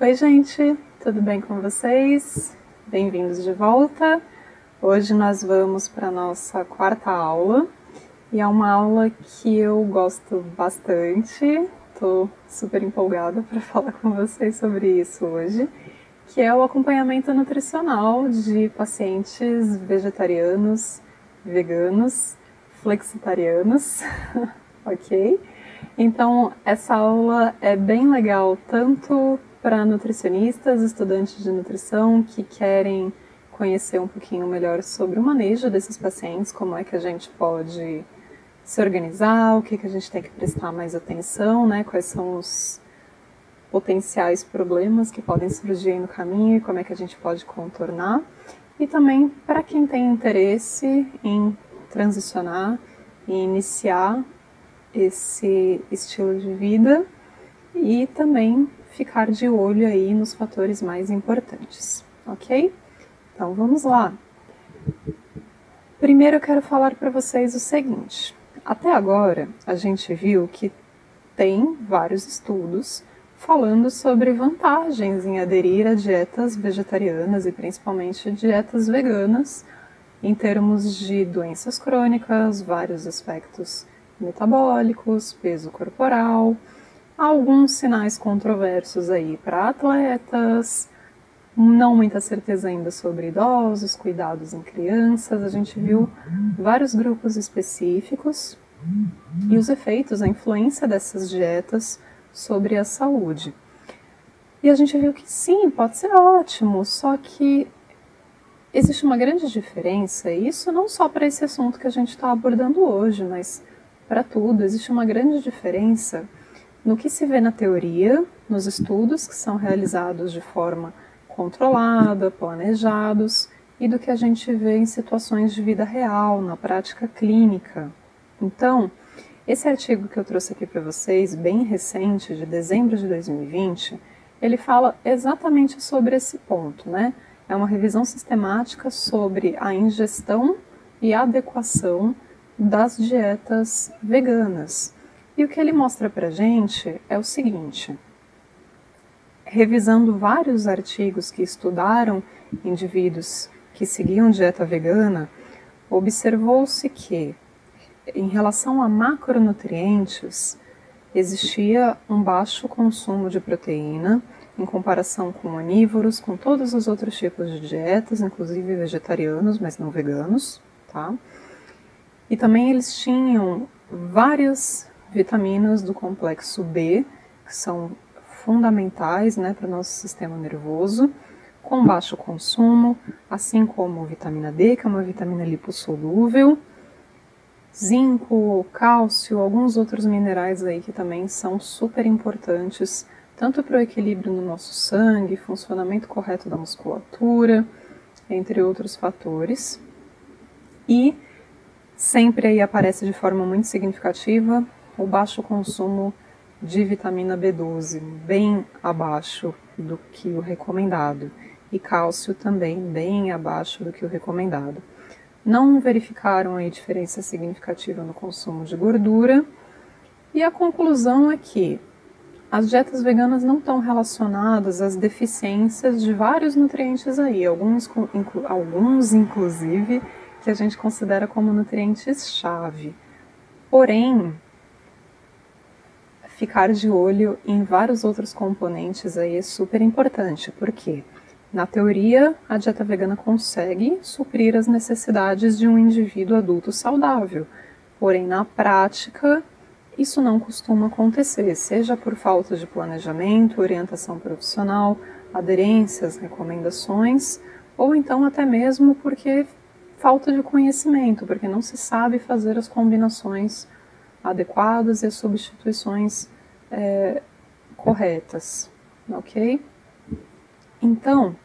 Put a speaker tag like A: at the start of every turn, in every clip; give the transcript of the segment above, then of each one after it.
A: Oi, gente, tudo bem com vocês? Bem-vindos de volta. Hoje nós vamos para a nossa quarta aula e é uma aula que eu gosto bastante. Estou super empolgada para falar com vocês sobre isso hoje, que é o acompanhamento nutricional de pacientes vegetarianos, veganos, flexitarianos, ok? Então, essa aula é bem legal tanto para nutricionistas, estudantes de nutrição que querem conhecer um pouquinho melhor sobre o manejo desses pacientes, como é que a gente pode se organizar, o que, que a gente tem que prestar mais atenção, né? Quais são os potenciais problemas que podem surgir no caminho e como é que a gente pode contornar. E também para quem tem interesse em transicionar e iniciar esse estilo de vida e também ficar de olho aí nos fatores mais importantes, ok? Então vamos lá. Primeiro eu quero falar para vocês o seguinte: até agora a gente viu que tem vários estudos falando sobre vantagens em aderir a dietas vegetarianas e principalmente dietas veganas em termos de doenças crônicas, vários aspectos metabólicos, peso corporal, alguns sinais controversos aí para atletas, não muita certeza ainda sobre idosos, cuidados em crianças. A gente viu vários grupos específicos e os efeitos, a influência dessas dietas sobre a saúde. E a gente viu que sim, pode ser ótimo, só que existe uma grande diferença, e isso não só para esse assunto que a gente está abordando hoje, mas para tudo, existe uma grande diferença no que se vê na teoria, nos estudos que são realizados de forma controlada, planejados, e do que a gente vê em situações de vida real, na prática clínica. Então, esse artigo que eu trouxe aqui para vocês, bem recente, de dezembro de 2020, ele fala exatamente sobre esse ponto, né? É uma revisão sistemática sobre a ingestão e adequação das dietas veganas. E o que ele mostra para gente é o seguinte: revisando vários artigos que estudaram indivíduos que seguiam dieta vegana, observou-se que, em relação a macronutrientes, existia um baixo consumo de proteína em comparação com onívoros, com todos os outros tipos de dietas, inclusive vegetarianos, mas não veganos, tá? E também eles tinham várias vitaminas do complexo B, que são fundamentais né, para o nosso sistema nervoso, com baixo consumo, assim como vitamina D, que é uma vitamina lipossolúvel, zinco, cálcio, alguns outros minerais aí que também são super importantes, tanto para o equilíbrio no nosso sangue, funcionamento correto da musculatura, entre outros fatores. E Sempre aí aparece de forma muito significativa o baixo consumo de vitamina B12, bem abaixo do que o recomendado, e cálcio também bem abaixo do que o recomendado. Não verificaram aí diferença significativa no consumo de gordura, e a conclusão é que as dietas veganas não estão relacionadas às deficiências de vários nutrientes aí, alguns, alguns inclusive que a gente considera como nutrientes-chave. Porém, ficar de olho em vários outros componentes aí é super importante, porque na teoria a dieta vegana consegue suprir as necessidades de um indivíduo adulto saudável, porém na prática isso não costuma acontecer, seja por falta de planejamento, orientação profissional, aderências, recomendações, ou então até mesmo porque falta de conhecimento, porque não se sabe fazer as combinações adequadas e as substituições é, corretas, ok? Então,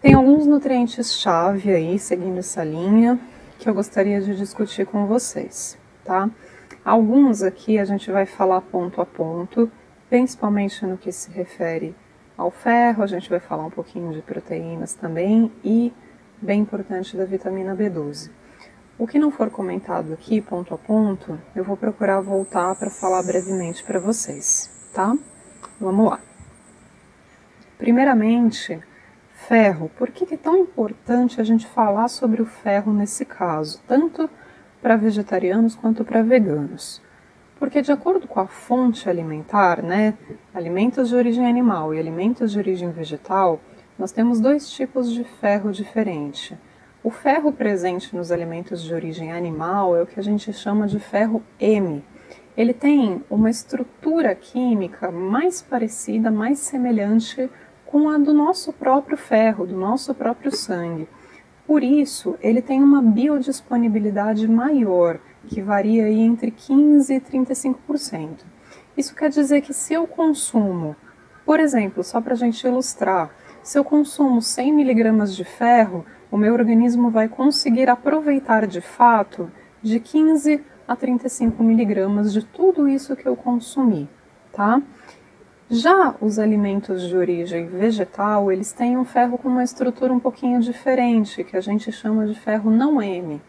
A: tem alguns nutrientes-chave aí, seguindo essa linha, que eu gostaria de discutir com vocês, tá? Alguns aqui a gente vai falar ponto a ponto, principalmente no que se refere ao ferro, a gente vai falar um pouquinho de proteínas também e bem importante da vitamina B12. O que não for comentado aqui, ponto a ponto, eu vou procurar voltar para falar brevemente para vocês, tá? Vamos lá. Primeiramente, ferro. Por que é tão importante a gente falar sobre o ferro nesse caso, tanto para vegetarianos quanto para veganos? Porque, de acordo com a fonte alimentar, né, alimentos de origem animal e alimentos de origem vegetal, nós temos dois tipos de ferro diferente. O ferro presente nos alimentos de origem animal é o que a gente chama de ferro M. Ele tem uma estrutura química mais parecida, mais semelhante com a do nosso próprio ferro, do nosso próprio sangue. Por isso, ele tem uma biodisponibilidade maior, que varia aí entre 15% e 35%. Isso quer dizer que se eu consumo, por exemplo, só para a gente ilustrar, se eu consumo 100 miligramas de ferro, o meu organismo vai conseguir aproveitar de fato de 15 a 35 miligramas de tudo isso que eu consumi, tá? Já os alimentos de origem vegetal, eles têm um ferro com uma estrutura um pouquinho diferente, que a gente chama de ferro não M.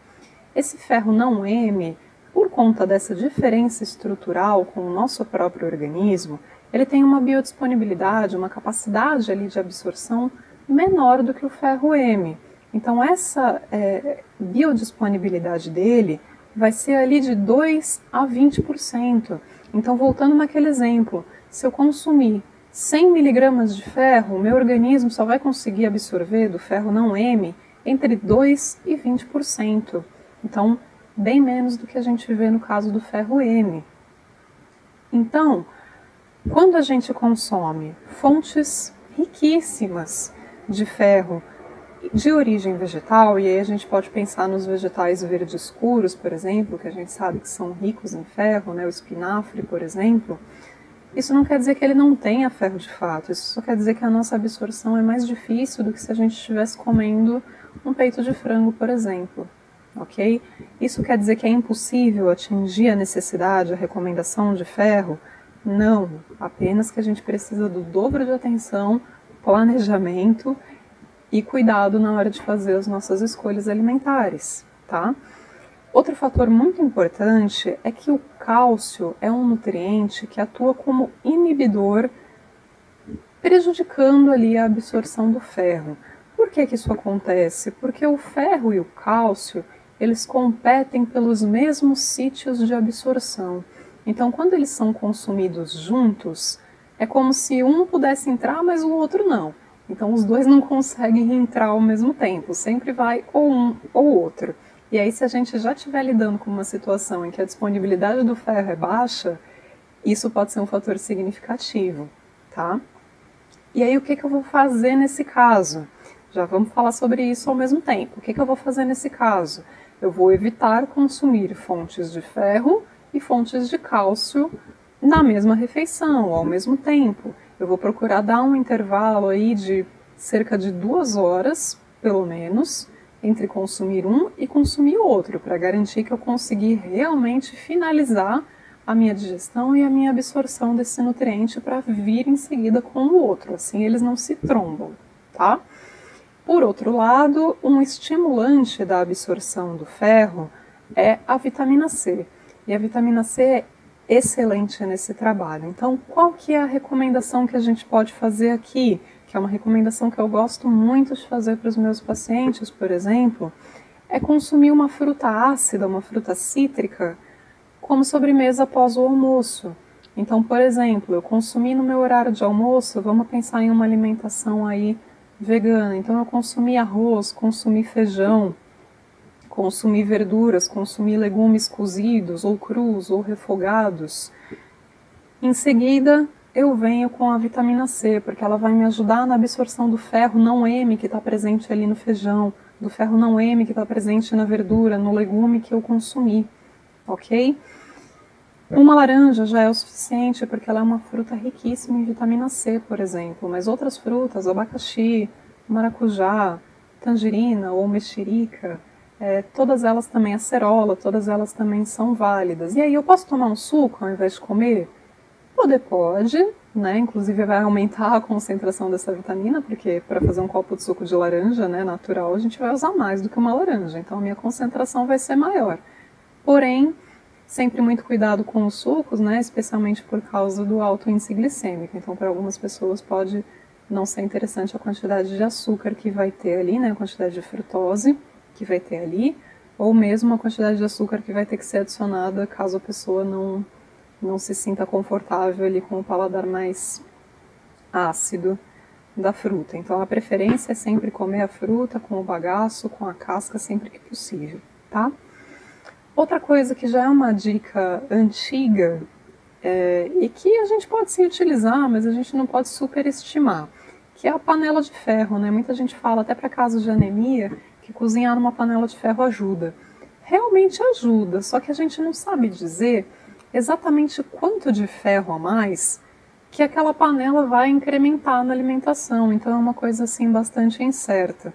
A: Esse ferro não M, por conta dessa diferença estrutural com o nosso próprio organismo, ele tem uma biodisponibilidade, uma capacidade ali de absorção menor do que o ferro M. Então, essa é, biodisponibilidade dele vai ser ali de 2 a 20%. Então, voltando naquele exemplo, se eu consumir 100 miligramas de ferro, o meu organismo só vai conseguir absorver do ferro não M entre 2 e 20%. Então, bem menos do que a gente vê no caso do ferro M. Então, quando a gente consome fontes riquíssimas de ferro de origem vegetal, e aí a gente pode pensar nos vegetais verdes escuros, por exemplo, que a gente sabe que são ricos em ferro, né, o espinafre, por exemplo, isso não quer dizer que ele não tenha ferro de fato, isso só quer dizer que a nossa absorção é mais difícil do que se a gente estivesse comendo um peito de frango, por exemplo. Ok? Isso quer dizer que é impossível atingir a necessidade, a recomendação de ferro? Não, apenas que a gente precisa do dobro de atenção, planejamento e cuidado na hora de fazer as nossas escolhas alimentares, tá? Outro fator muito importante é que o cálcio é um nutriente que atua como inibidor, prejudicando ali a absorção do ferro. Por que, que isso acontece? Porque o ferro e o cálcio eles competem pelos mesmos sítios de absorção. Então, quando eles são consumidos juntos, é como se um pudesse entrar, mas o outro não. Então os dois não conseguem entrar ao mesmo tempo, sempre vai ou um ou outro. E aí se a gente já estiver lidando com uma situação em que a disponibilidade do ferro é baixa, isso pode ser um fator significativo, tá? E aí o que, que eu vou fazer nesse caso? Já vamos falar sobre isso ao mesmo tempo. O que, que eu vou fazer nesse caso? Eu vou evitar consumir fontes de ferro e fontes de cálcio na mesma refeição, ao mesmo tempo eu vou procurar dar um intervalo aí de cerca de duas horas, pelo menos, entre consumir um e consumir outro, para garantir que eu consegui realmente finalizar a minha digestão e a minha absorção desse nutriente para vir em seguida com o outro, assim eles não se trombam, tá? Por outro lado, um estimulante da absorção do ferro é a vitamina C. E a vitamina C excelente nesse trabalho. Então, qual que é a recomendação que a gente pode fazer aqui? Que é uma recomendação que eu gosto muito de fazer para os meus pacientes, por exemplo, é consumir uma fruta ácida, uma fruta cítrica, como sobremesa após o almoço. Então, por exemplo, eu consumi no meu horário de almoço, vamos pensar em uma alimentação aí vegana. Então, eu consumi arroz, consumi feijão, consumir verduras, consumir legumes cozidos ou crus ou refogados. Em seguida, eu venho com a vitamina C, porque ela vai me ajudar na absorção do ferro não M que está presente ali no feijão, do ferro não M que está presente na verdura, no legume que eu consumi, ok? Uma laranja já é o suficiente porque ela é uma fruta riquíssima em vitamina C, por exemplo, mas outras frutas, abacaxi, maracujá, tangerina ou mexerica, é, todas elas também, acerola, todas elas também são válidas. E aí, eu posso tomar um suco ao invés de comer? Poder pode, né? Inclusive vai aumentar a concentração dessa vitamina, porque para fazer um copo de suco de laranja, né, natural, a gente vai usar mais do que uma laranja, então a minha concentração vai ser maior. Porém, sempre muito cuidado com os sucos, né, especialmente por causa do alto índice glicêmico. Então, para algumas pessoas pode não ser interessante a quantidade de açúcar que vai ter ali, né, a quantidade de frutose que vai ter ali, ou mesmo a quantidade de açúcar que vai ter que ser adicionada caso a pessoa não, não se sinta confortável ali com o paladar mais ácido da fruta. Então a preferência é sempre comer a fruta com o bagaço, com a casca, sempre que possível, tá? Outra coisa que já é uma dica antiga é, e que a gente pode sim utilizar, mas a gente não pode superestimar, que é a panela de ferro, né? Muita gente fala até para casos de anemia que cozinhar numa panela de ferro ajuda. Realmente ajuda, só que a gente não sabe dizer exatamente quanto de ferro a mais que aquela panela vai incrementar na alimentação. Então é uma coisa assim bastante incerta.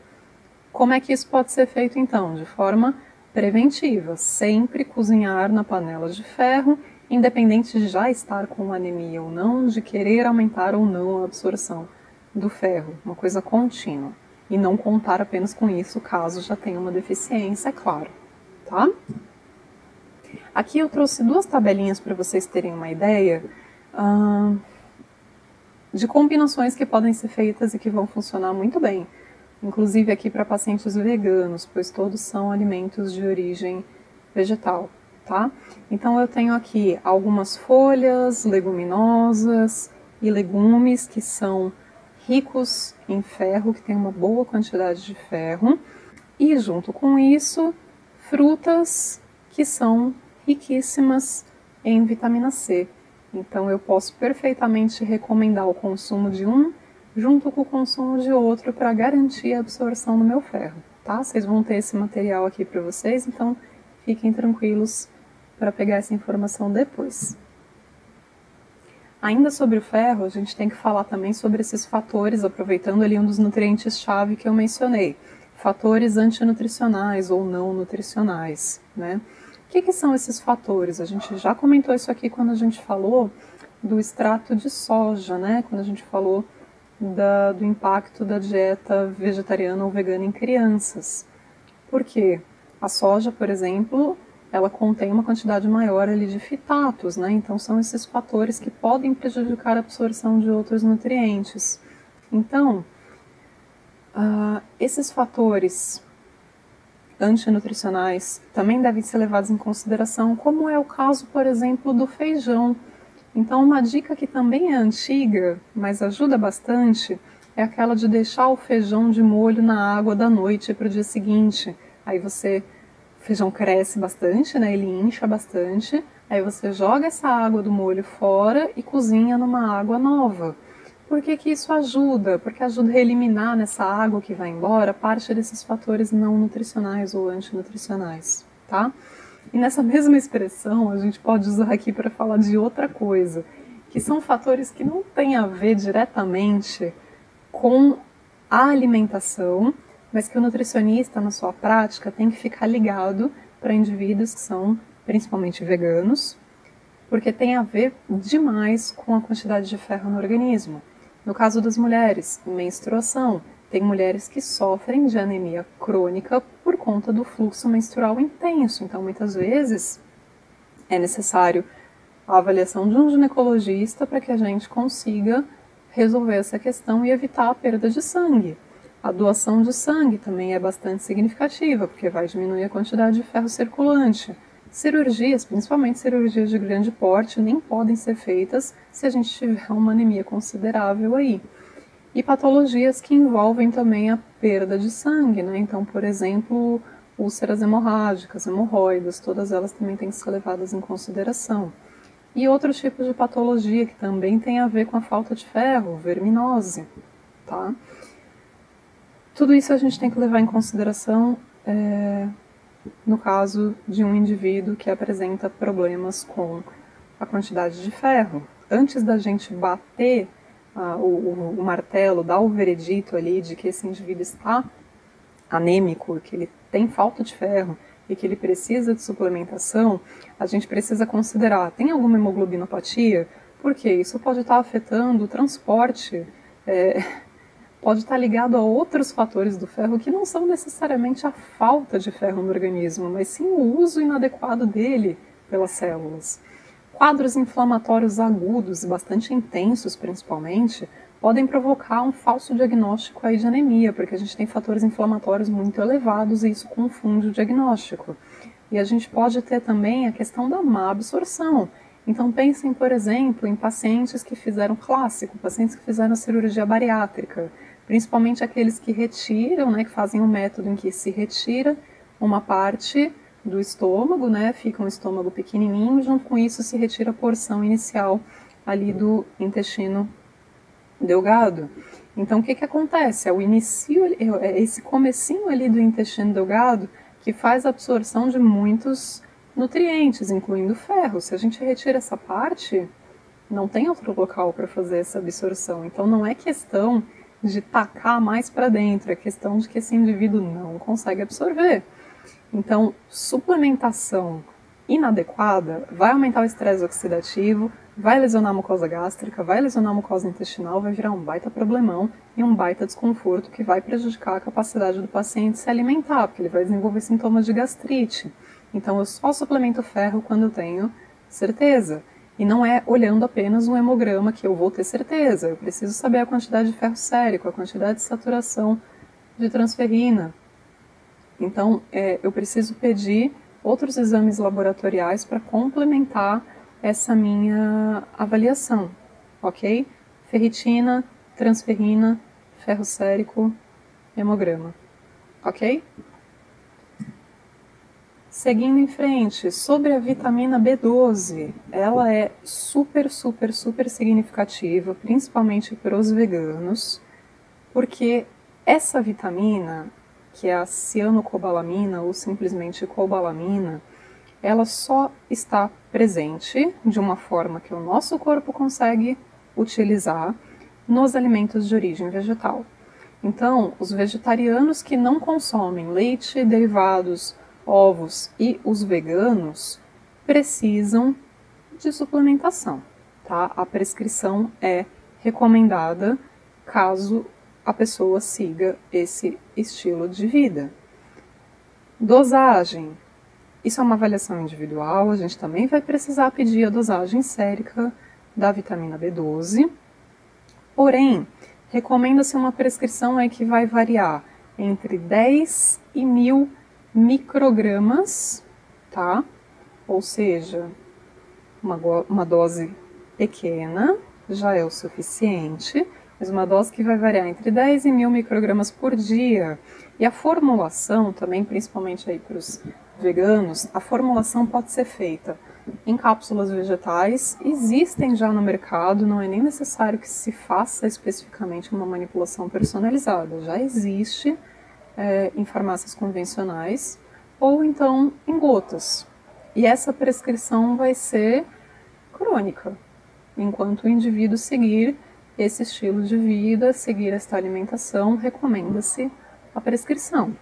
A: Como é que isso pode ser feito então? De forma preventiva, sempre cozinhar na panela de ferro, independente de já estar com anemia ou não, de querer aumentar ou não a absorção do ferro, uma coisa contínua e não contar apenas com isso caso já tenha uma deficiência, é claro, tá? Aqui eu trouxe duas tabelinhas para vocês terem uma ideia uh, de combinações que podem ser feitas e que vão funcionar muito bem, inclusive aqui para pacientes veganos, pois todos são alimentos de origem vegetal, tá? Então eu tenho aqui algumas folhas, leguminosas e legumes que são ricos em ferro, que tem uma boa quantidade de ferro, e junto com isso, frutas que são riquíssimas em vitamina C. Então eu posso perfeitamente recomendar o consumo de um junto com o consumo de outro para garantir a absorção do meu ferro, tá? Vocês vão ter esse material aqui para vocês, então fiquem tranquilos para pegar essa informação depois. Ainda sobre o ferro, a gente tem que falar também sobre esses fatores, aproveitando ali um dos nutrientes-chave que eu mencionei, fatores antinutricionais ou não nutricionais, né? O que, que são esses fatores? A gente já comentou isso aqui quando a gente falou do extrato de soja, né? Quando a gente falou da, do impacto da dieta vegetariana ou vegana em crianças. Por quê? A soja, por exemplo, ela contém uma quantidade maior ali de fitatos, né? Então são esses fatores que podem prejudicar a absorção de outros nutrientes. Então, uh, esses fatores antinutricionais também devem ser levados em consideração, como é o caso, por exemplo, do feijão. Então, uma dica que também é antiga, mas ajuda bastante, é aquela de deixar o feijão de molho na água da noite para o dia seguinte. Aí você o feijão cresce bastante, né? Ele incha bastante. Aí você joga essa água do molho fora e cozinha numa água nova. Por que, que isso ajuda? Porque ajuda a eliminar nessa água que vai embora parte desses fatores não nutricionais ou antinutricionais, tá? E nessa mesma expressão a gente pode usar aqui para falar de outra coisa, que são fatores que não têm a ver diretamente com a alimentação, mas que o nutricionista, na sua prática, tem que ficar ligado para indivíduos que são principalmente veganos, porque tem a ver demais com a quantidade de ferro no organismo. No caso das mulheres, menstruação, tem mulheres que sofrem de anemia crônica por conta do fluxo menstrual intenso, então muitas vezes é necessário a avaliação de um ginecologista para que a gente consiga resolver essa questão e evitar a perda de sangue. A doação de sangue também é bastante significativa, porque vai diminuir a quantidade de ferro circulante. Cirurgias, principalmente cirurgias de grande porte, nem podem ser feitas se a gente tiver uma anemia considerável aí. E patologias que envolvem também a perda de sangue, né? Então, por exemplo, úlceras hemorrágicas, hemorroidas, todas elas também têm que ser levadas em consideração. E outros tipos de patologia que também tem a ver com a falta de ferro, verminose, tá? Tudo isso a gente tem que levar em consideração é, no caso de um indivíduo que apresenta problemas com a quantidade de ferro. Antes da gente bater o, o, martelo, dar o veredito ali de que esse indivíduo está anêmico, que ele tem falta de ferro e que ele precisa de suplementação, a gente precisa considerar, tem alguma hemoglobinopatia? Porque isso pode estar afetando o transporte é, pode estar ligado a outros fatores do ferro que não são necessariamente a falta de ferro no organismo, mas sim o uso inadequado dele pelas células. Quadros inflamatórios agudos, bastante intensos principalmente, podem provocar um falso diagnóstico aí de anemia, porque a gente tem fatores inflamatórios muito elevados e isso confunde o diagnóstico. E a gente pode ter também a questão da má absorção. Então pensem, por exemplo, em pacientes que fizeram clássico, pacientes que fizeram cirurgia bariátrica, principalmente aqueles que retiram, né, que fazem um método em que se retira uma parte do estômago, né, fica um estômago pequenininho, junto com isso se retira a porção inicial ali do intestino delgado. Então, o que, que acontece? É o início, é esse comecinho ali do intestino delgado que faz a absorção de muitos nutrientes, incluindo ferro. Se a gente retira essa parte, não tem outro local para fazer essa absorção. Então, não é questão de tacar mais para dentro, é questão de que esse indivíduo não consegue absorver. Então, suplementação inadequada vai aumentar o estresse oxidativo, vai lesionar a mucosa gástrica, vai lesionar a mucosa intestinal, vai virar um baita problemão e um baita desconforto que vai prejudicar a capacidade do paciente se alimentar, porque ele vai desenvolver sintomas de gastrite. Então eu só suplemento ferro quando eu tenho certeza. E não é olhando apenas um hemograma que eu vou ter certeza. Eu preciso saber a quantidade de ferro sérico, a quantidade de saturação de transferrina. Então é, eu preciso pedir outros exames laboratoriais para complementar essa minha avaliação, ok? Ferritina, transferrina, ferro sérico, hemograma, ok? Seguindo em frente, sobre a vitamina B12, ela é super, super, super significativa, principalmente para os veganos, porque essa vitamina, que é a cianocobalamina ou simplesmente cobalamina, ela só está presente de uma forma que o nosso corpo consegue utilizar nos alimentos de origem vegetal. Então, os vegetarianos que não consomem leite, derivados, ovos e os veganos precisam de suplementação, tá? A prescrição é recomendada caso a pessoa siga esse estilo de vida. Dosagem isso é uma avaliação individual, a gente também vai precisar pedir a dosagem sérica da vitamina B12. Porém, recomenda-se uma prescrição aí que vai variar entre 10 e 1000 microgramas, tá? Ou seja, uma, uma dose pequena já é o suficiente, mas uma dose que vai variar entre 10 e 1000 microgramas por dia. E a formulação também, principalmente aí para os veganos, a formulação pode ser feita em cápsulas vegetais, existem já no mercado, não é nem necessário que se faça especificamente uma manipulação personalizada, já existe é, em farmácias convencionais, ou então em gotas. E essa prescrição vai ser crônica, enquanto o indivíduo seguir esse estilo de vida, seguir esta alimentação, recomenda-se a prescrição.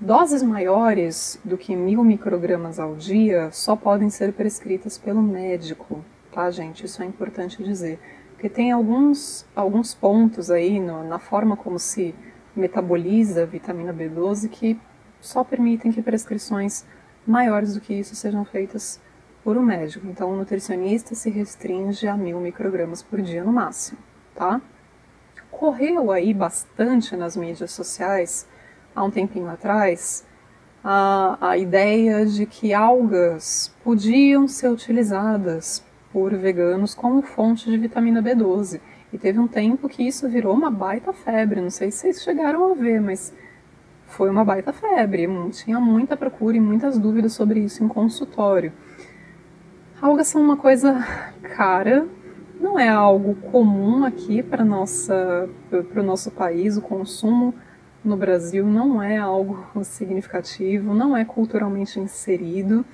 A: Doses maiores do que mil microgramas ao dia só podem ser prescritas pelo médico, tá, gente? Isso é importante dizer. Porque tem alguns, alguns pontos aí no, na forma como se metaboliza vitamina B12 que só permitem que prescrições maiores do que isso sejam feitas por um médico. Então, o nutricionista se restringe a mil microgramas por dia no máximo, tá? Correu aí bastante nas mídias sociais há um tempinho atrás, a, a ideia de que algas podiam ser utilizadas por veganos como fonte de vitamina B12. E teve um tempo que isso virou uma baita febre. Não sei se vocês chegaram a ver, mas foi uma baita febre. Tinha muita procura e muitas dúvidas sobre isso em consultório. Algas são uma coisa cara, não é algo comum aqui para o nosso país, o consumo no Brasil não é algo significativo, não é culturalmente inserido,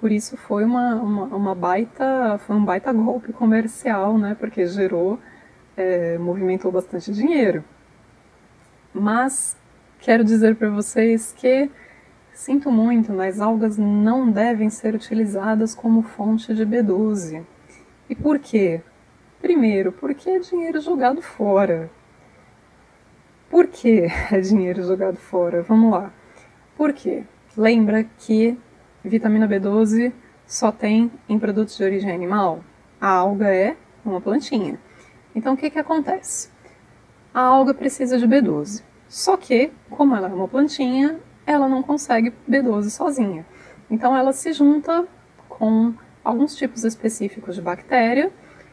A: por isso foi uma, uma, uma baita, foi um baita golpe comercial, né, porque gerou, é, movimentou bastante dinheiro. Mas quero dizer para vocês que sinto muito, mas algas não devem ser utilizadas como fonte de B12. E por quê? Primeiro, porque é dinheiro jogado fora. Por que é dinheiro jogado fora? Vamos lá. Por quê? Lembra que vitamina B12 só tem em produtos de origem animal? A alga é uma plantinha. Então o que, que acontece? a alga precisa de B12. Só que, como ela é uma plantinha, ela não consegue B12 sozinha. Então ela se junta com alguns tipos específicos de bactéria,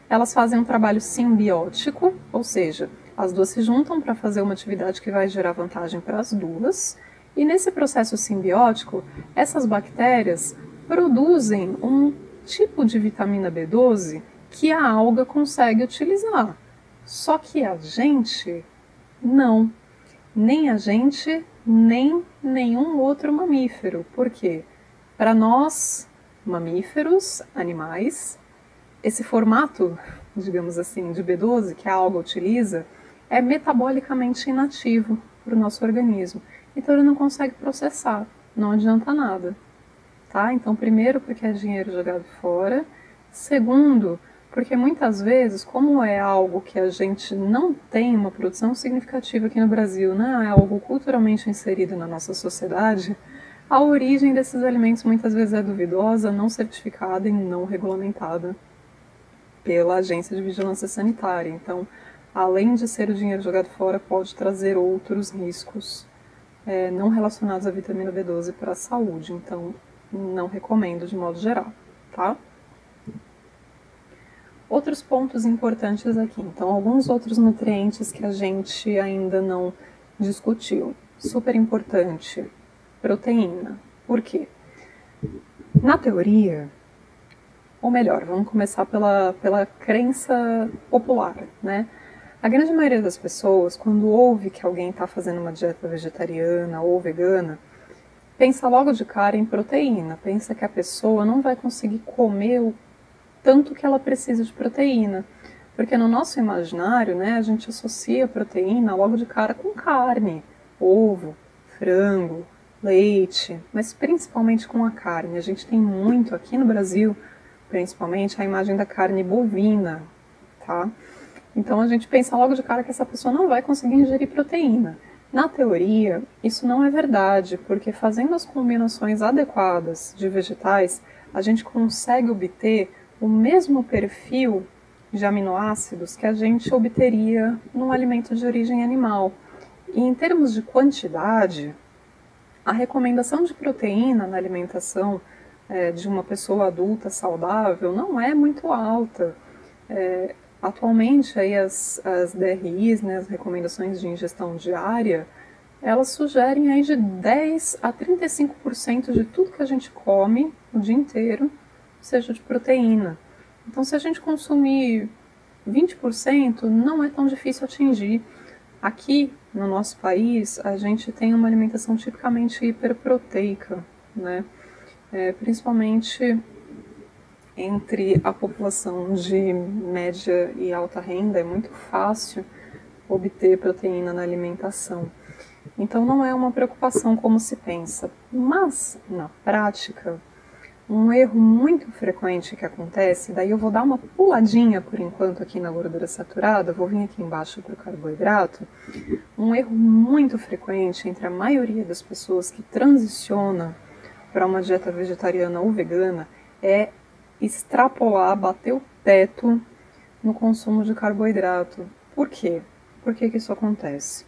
A: elas fazem um trabalho simbiótico, ou seja, as duas se juntam para fazer uma atividade que vai gerar vantagem para as duas, e nesse processo simbiótico, essas bactérias produzem um tipo de vitamina B12 que a alga consegue utilizar. Só que a gente não. Nem a gente, nem nenhum outro mamífero. Por quê? Para nós, mamíferos, animais, esse formato, digamos assim, de B12 que a alga utiliza é metabolicamente inativo para o nosso organismo. Então ele não consegue processar, não adianta nada. Tá? Então, primeiro, porque é dinheiro jogado fora. Segundo, porque muitas vezes, como é algo que a gente não tem uma produção significativa aqui no Brasil, né? é algo culturalmente inserido na nossa sociedade, a origem desses alimentos muitas vezes é duvidosa, não certificada e não regulamentada pela Agência de Vigilância Sanitária. Então, além de ser o dinheiro jogado fora, pode trazer outros riscos é, não relacionados à vitamina B12 para a saúde. Então, não recomendo de modo geral, tá? Outros pontos importantes aqui. Então, alguns outros nutrientes que a gente ainda não discutiu. Super importante, proteína. Por quê? Na teoria, ou melhor, vamos começar pela, pela crença popular, né? A grande maioria das pessoas, quando ouve que alguém está fazendo uma dieta vegetariana ou vegana, pensa logo de cara em proteína, pensa que a pessoa não vai conseguir comer o tanto que ela precisa de proteína. Porque no nosso imaginário, né, a gente associa proteína logo de cara com carne, ovo, frango, leite, mas principalmente com a carne. A gente tem muito aqui no Brasil, principalmente, a imagem da carne bovina, tá? Então a gente pensa logo de cara que essa pessoa não vai conseguir ingerir proteína. Na teoria, isso não é verdade, porque fazendo as combinações adequadas de vegetais, a gente consegue obter o mesmo perfil de aminoácidos que a gente obteria num alimento de origem animal. E em termos de quantidade, a recomendação de proteína na alimentação é, de uma pessoa adulta saudável não é muito alta. É, atualmente, aí as, as DRIs, né, as recomendações de ingestão diária, elas sugerem aí de 10 a 35% de tudo que a gente come o dia inteiro seja de proteína. Então, se a gente consumir 20%, não é tão difícil atingir. Aqui no nosso país, a gente tem uma alimentação tipicamente hiperproteica, né? É, principalmente entre a população de média e alta renda, é muito fácil obter proteína na alimentação. Então não é uma preocupação como se pensa, mas na prática um erro muito frequente que acontece, daí eu vou dar uma puladinha por enquanto aqui na gordura saturada, vou vir aqui embaixo para o carboidrato. Um erro muito frequente entre a maioria das pessoas que transiciona para uma dieta vegetariana ou vegana é extrapolar, bater o teto no consumo de carboidrato. Por quê? Por que, que isso acontece?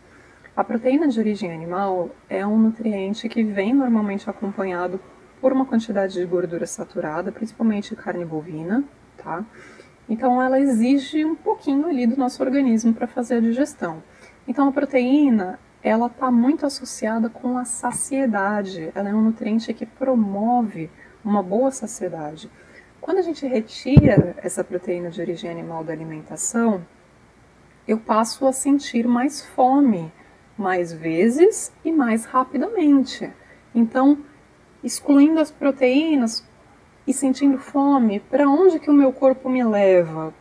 A: A proteína de origem animal é um nutriente que vem normalmente acompanhado por uma quantidade de gordura saturada, principalmente carne bovina, tá? Então ela exige um pouquinho ali do nosso organismo para fazer a digestão. Então a proteína, ela está muito associada com a saciedade. Ela é um nutriente que promove uma boa saciedade. Quando a gente retira essa proteína de origem animal da alimentação, eu passo a sentir mais fome, mais vezes e mais rapidamente. Então, excluindo as proteínas e sentindo fome, para onde que o meu corpo me leva?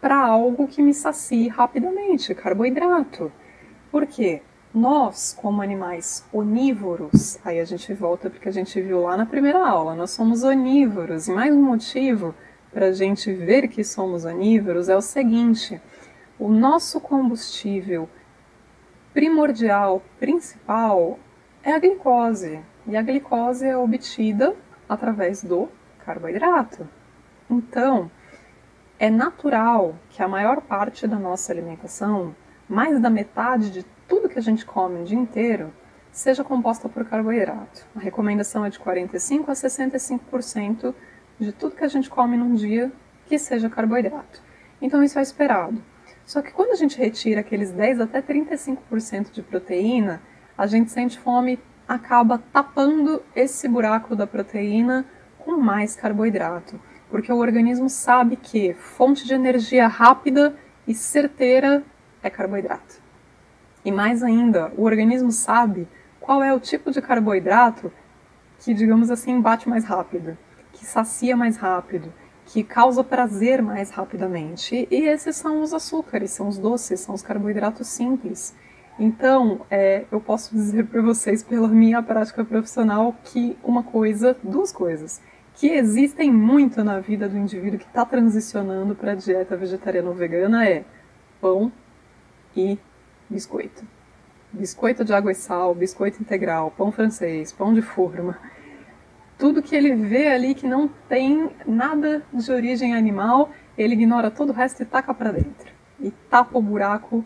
A: Para algo que me sacie rapidamente, carboidrato. Por quê? Nós, como animais onívoros, aí a gente volta porque a gente viu lá na primeira aula, nós somos onívoros. E mais um motivo para a gente ver que somos onívoros é o seguinte: o nosso combustível primordial, principal, é a glicose. E a glicose é obtida através do carboidrato. Então, é natural que a maior parte da nossa alimentação mais da metade de tudo que a gente come o dia inteiro seja composta por carboidrato. A recomendação é de 45 a 65% de tudo que a gente come num dia que seja carboidrato. Então isso é esperado. Só que quando a gente retira aqueles 10 até 35% de proteína, a gente sente fome, acaba tapando esse buraco da proteína com mais carboidrato, porque o organismo sabe que fonte de energia rápida e certeira é carboidrato. E mais ainda, o organismo sabe qual é o tipo de carboidrato que, digamos assim, bate mais rápido, que sacia mais rápido, que causa prazer mais rapidamente. E esses são os açúcares, são os doces, são os carboidratos simples. Então, é, eu posso dizer para vocês, pela minha prática profissional, que uma coisa, duas coisas, que existem muito na vida do indivíduo que está transicionando para a dieta vegetariana ou vegana é pão e biscoito biscoito de água e sal, biscoito integral, pão francês, pão de forma, tudo que ele vê ali que não tem nada de origem animal, ele ignora todo o resto e taca para dentro. E tapa o buraco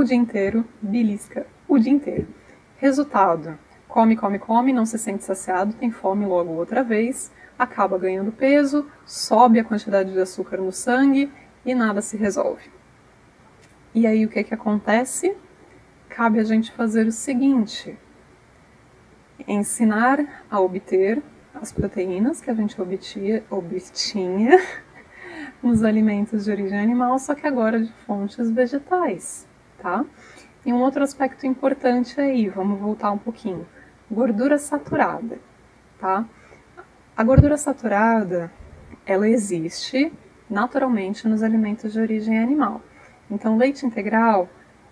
A: o dia inteiro, belisca o dia inteiro. Resultado: come, come, come, não se sente saciado, tem fome logo outra vez, acaba ganhando peso, sobe a quantidade de açúcar no sangue e nada se resolve. E aí o que, que acontece? cabe a gente fazer o seguinte: ensinar a obter as proteínas que a gente obtia, obtinha nos alimentos de origem animal, só que agora de fontes vegetais, tá? E um outro aspecto importante aí, vamos voltar um pouquinho, gordura saturada, tá? A gordura saturada, ela existe naturalmente nos alimentos de origem animal. Então, leite integral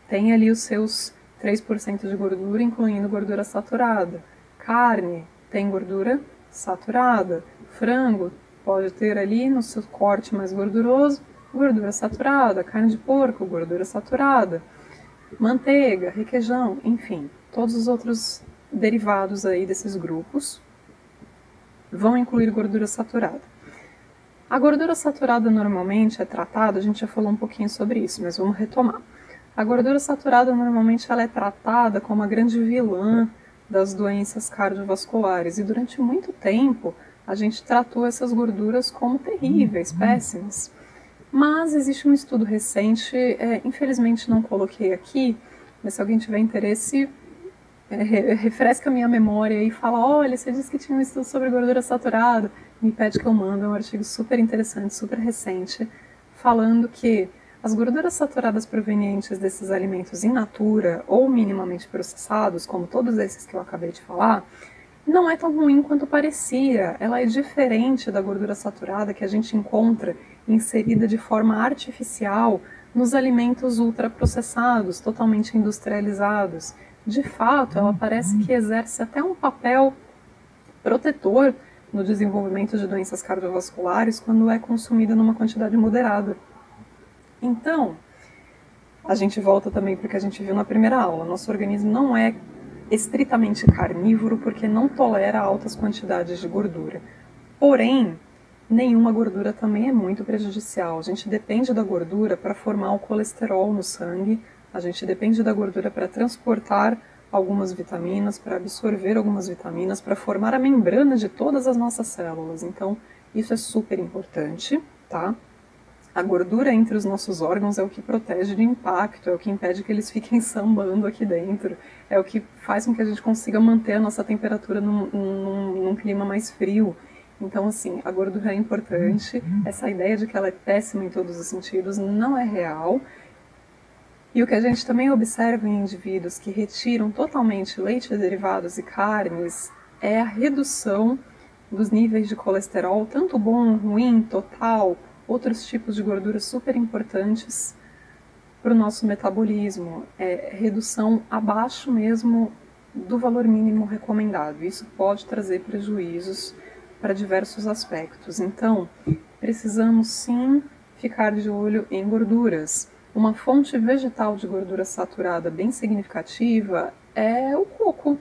A: tem ali os seus 3% de gordura, incluindo gordura saturada. Carne tem gordura saturada. Frango pode ter ali no seu corte mais gorduroso gordura saturada. Carne de porco, gordura saturada. Manteiga, requeijão, enfim, todos os outros derivados aí desses grupos vão incluir gordura saturada. A gordura saturada normalmente é tratada, a gente já falou um pouquinho sobre isso, mas vamos retomar. A gordura saturada normalmente ela é tratada como a grande vilã das doenças cardiovasculares e durante muito tempo a gente tratou essas gorduras como terríveis, péssimas. Mas existe um estudo recente, é, infelizmente não coloquei aqui, mas se alguém tiver interesse, é, refresca a minha memória e fala: olha, você disse que tinha um estudo sobre gordura saturada, me pede que eu mando, é um artigo super interessante, super recente, falando que as gorduras saturadas provenientes desses alimentos in natura ou minimamente processados, como todos esses que eu acabei de falar, não é tão ruim quanto parecia. Ela é diferente da gordura saturada que a gente encontra inserida de forma artificial nos alimentos ultraprocessados, totalmente industrializados. De fato, ela parece que exerce até um papel protetor no desenvolvimento de doenças cardiovasculares quando é consumida numa quantidade moderada. Então, a gente volta também para o que a gente viu na primeira aula. Nosso organismo não é estritamente carnívoro porque não tolera altas quantidades de gordura. Porém, nenhuma gordura também é muito prejudicial. A gente depende da gordura para formar o colesterol no sangue, a gente depende da gordura para transportar algumas vitaminas, para absorver algumas vitaminas, para formar a membrana de todas as nossas células. Então, isso é super importante, tá? A gordura entre os nossos órgãos é o que protege de impacto, é o que impede que eles fiquem sambando aqui dentro, é o que faz com que a gente consiga manter a nossa temperatura num, num, num clima mais frio. Então, assim, a gordura é importante. Essa ideia de que ela é péssima em todos os sentidos não é real. E o que a gente também observa em indivíduos que retiram totalmente leite derivados e carnes é a redução dos níveis de colesterol, tanto bom, ruim, total, outros tipos de gorduras super importantes para o nosso metabolismo, é redução abaixo mesmo do valor mínimo recomendado. Isso pode trazer prejuízos para diversos aspectos. Então, precisamos sim ficar de olho em gorduras. Uma fonte vegetal de gordura saturada bem significativa é o coco.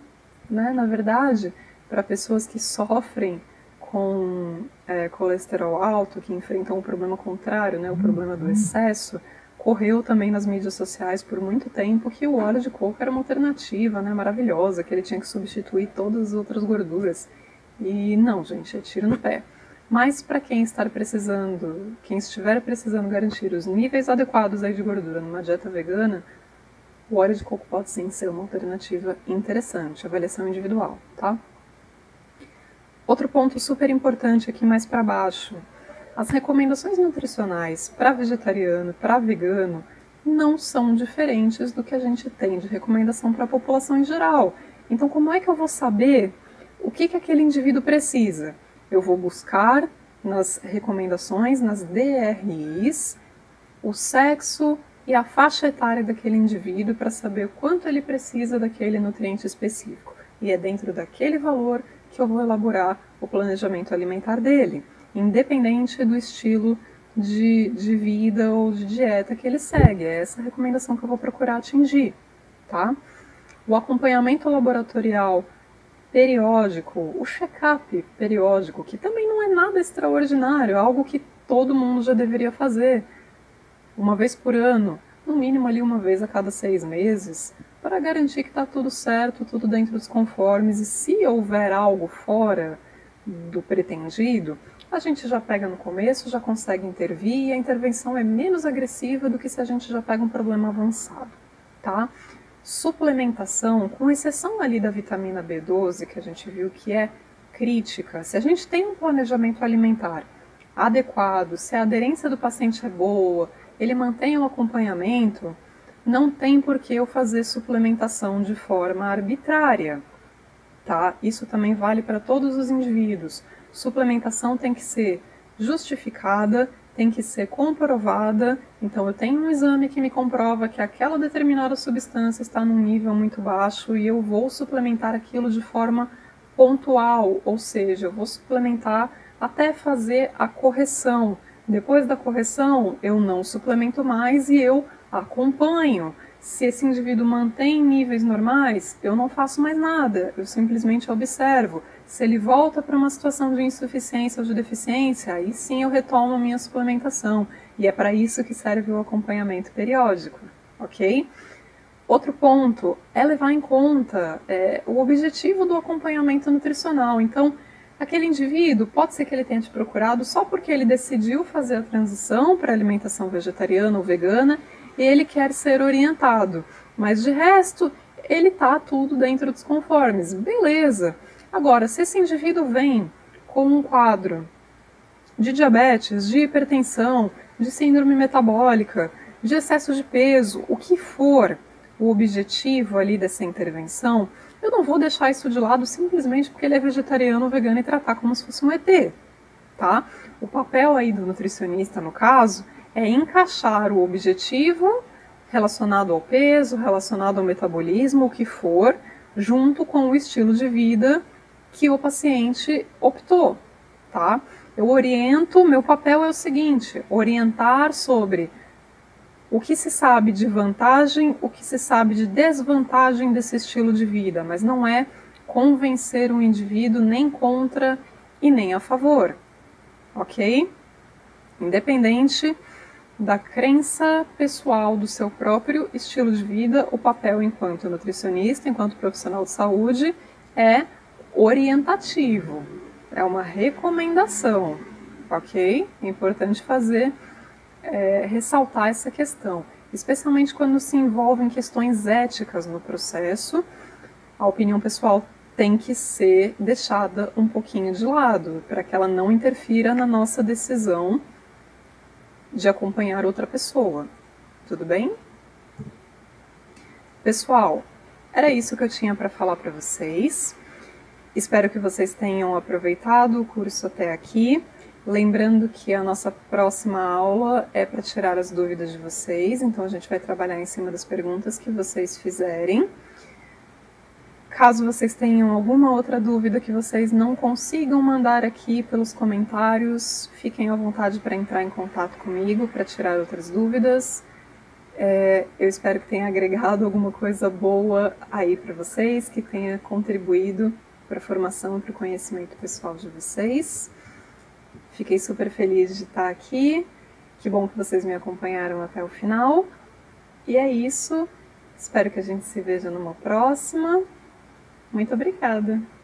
A: Né? Na verdade, para pessoas que sofrem com é, colesterol alto, que enfrentam o problema contrário, né, o problema do uhum. excesso, correu também nas mídias sociais por muito tempo que o óleo de coco era uma alternativa, né, maravilhosa, que ele tinha que substituir todas as outras gorduras. E não, gente, é tiro no pé. Mas para quem estar precisando, quem estiver precisando garantir os níveis adequados aí de gordura numa dieta vegana, o óleo de coco pode sim ser uma alternativa interessante, avaliação individual, tá? Outro ponto super importante aqui mais para baixo, as recomendações nutricionais para vegetariano, para vegano, não são diferentes do que a gente tem de recomendação para a população em geral. Então, como é que eu vou saber o que, que aquele indivíduo precisa? Eu vou buscar nas recomendações, nas DRIs, o sexo e a faixa etária daquele indivíduo para saber quanto ele precisa daquele nutriente específico. E é dentro daquele valor que eu vou elaborar o planejamento alimentar dele, independente do estilo de, de vida ou de dieta que ele segue. É essa recomendação que eu vou procurar atingir, tá? O acompanhamento laboratorial periódico, o check-up periódico, que também não é nada extraordinário, é algo que todo mundo já deveria fazer uma vez por ano, no mínimo ali uma vez a cada seis meses, para garantir que está tudo certo, tudo dentro dos conformes, e se houver algo fora do pretendido, a gente já pega no começo, já consegue intervir e a intervenção é menos agressiva do que se a gente já pega um problema avançado, tá? Suplementação, com exceção ali da vitamina B12, que a gente viu que é crítica, se a gente tem um planejamento alimentar adequado, se a aderência do paciente é boa, ele mantém o acompanhamento, não tem por que eu fazer suplementação de forma arbitrária, tá? Isso também vale para todos os indivíduos. Suplementação tem que ser justificada, tem que ser comprovada. Então, eu tenho um exame que me comprova que aquela determinada substância está num nível muito baixo e eu vou suplementar aquilo de forma pontual, ou seja, eu vou suplementar até fazer a correção. Depois da correção, eu não suplemento mais e eu acompanho. Se esse indivíduo mantém níveis normais, eu não faço mais nada, eu simplesmente observo. Se ele volta para uma situação de insuficiência ou de deficiência, aí sim eu retomo a minha suplementação. E é para isso que serve o acompanhamento periódico, ok? Outro ponto é levar em conta é, o objetivo do acompanhamento nutricional. Então, Aquele indivíduo pode ser que ele tenha te procurado só porque ele decidiu fazer a transição para alimentação vegetariana ou vegana e ele quer ser orientado. Mas de resto, ele tá tudo dentro dos conformes. Beleza. Agora, se esse indivíduo vem com um quadro de diabetes, de hipertensão, de síndrome metabólica, de excesso de peso, o que for o objetivo ali dessa intervenção, eu não vou deixar isso de lado simplesmente porque ele é vegetariano ou vegano e tratar como se fosse um ET, tá? O papel aí do nutricionista, no caso, é encaixar o objetivo relacionado ao peso, relacionado ao metabolismo, o que for, junto com o estilo de vida que o paciente optou, tá? Eu oriento, meu papel é o seguinte, orientar sobre o que se sabe de vantagem, o que se sabe de desvantagem desse estilo de vida, mas não é convencer um indivíduo nem contra e nem a favor, ok? Independente da crença pessoal do seu próprio estilo de vida, o papel enquanto nutricionista, enquanto profissional de saúde, é orientativo, é uma recomendação, ok? É importante fazer é, ressaltar essa questão, especialmente quando se envolvem questões éticas no processo. A opinião pessoal tem que ser deixada um pouquinho de lado, para que ela não interfira na nossa decisão de acompanhar outra pessoa. Tudo bem? Pessoal, era isso que eu tinha para falar para vocês. Espero que vocês tenham aproveitado o curso até aqui. Lembrando que a nossa próxima aula é para tirar as dúvidas de vocês, então a gente vai trabalhar em cima das perguntas que vocês fizerem. Caso vocês tenham alguma outra dúvida que vocês não consigam mandar aqui pelos comentários, fiquem à vontade para entrar em contato comigo para tirar outras dúvidas. É, eu espero que tenha agregado alguma coisa boa aí para vocês, que tenha contribuído para a formação e para o conhecimento pessoal de vocês. Fiquei super feliz de estar aqui Que bom que vocês me acompanharam até o final. E é isso. Espero que a gente se veja numa próxima. Muito obrigada!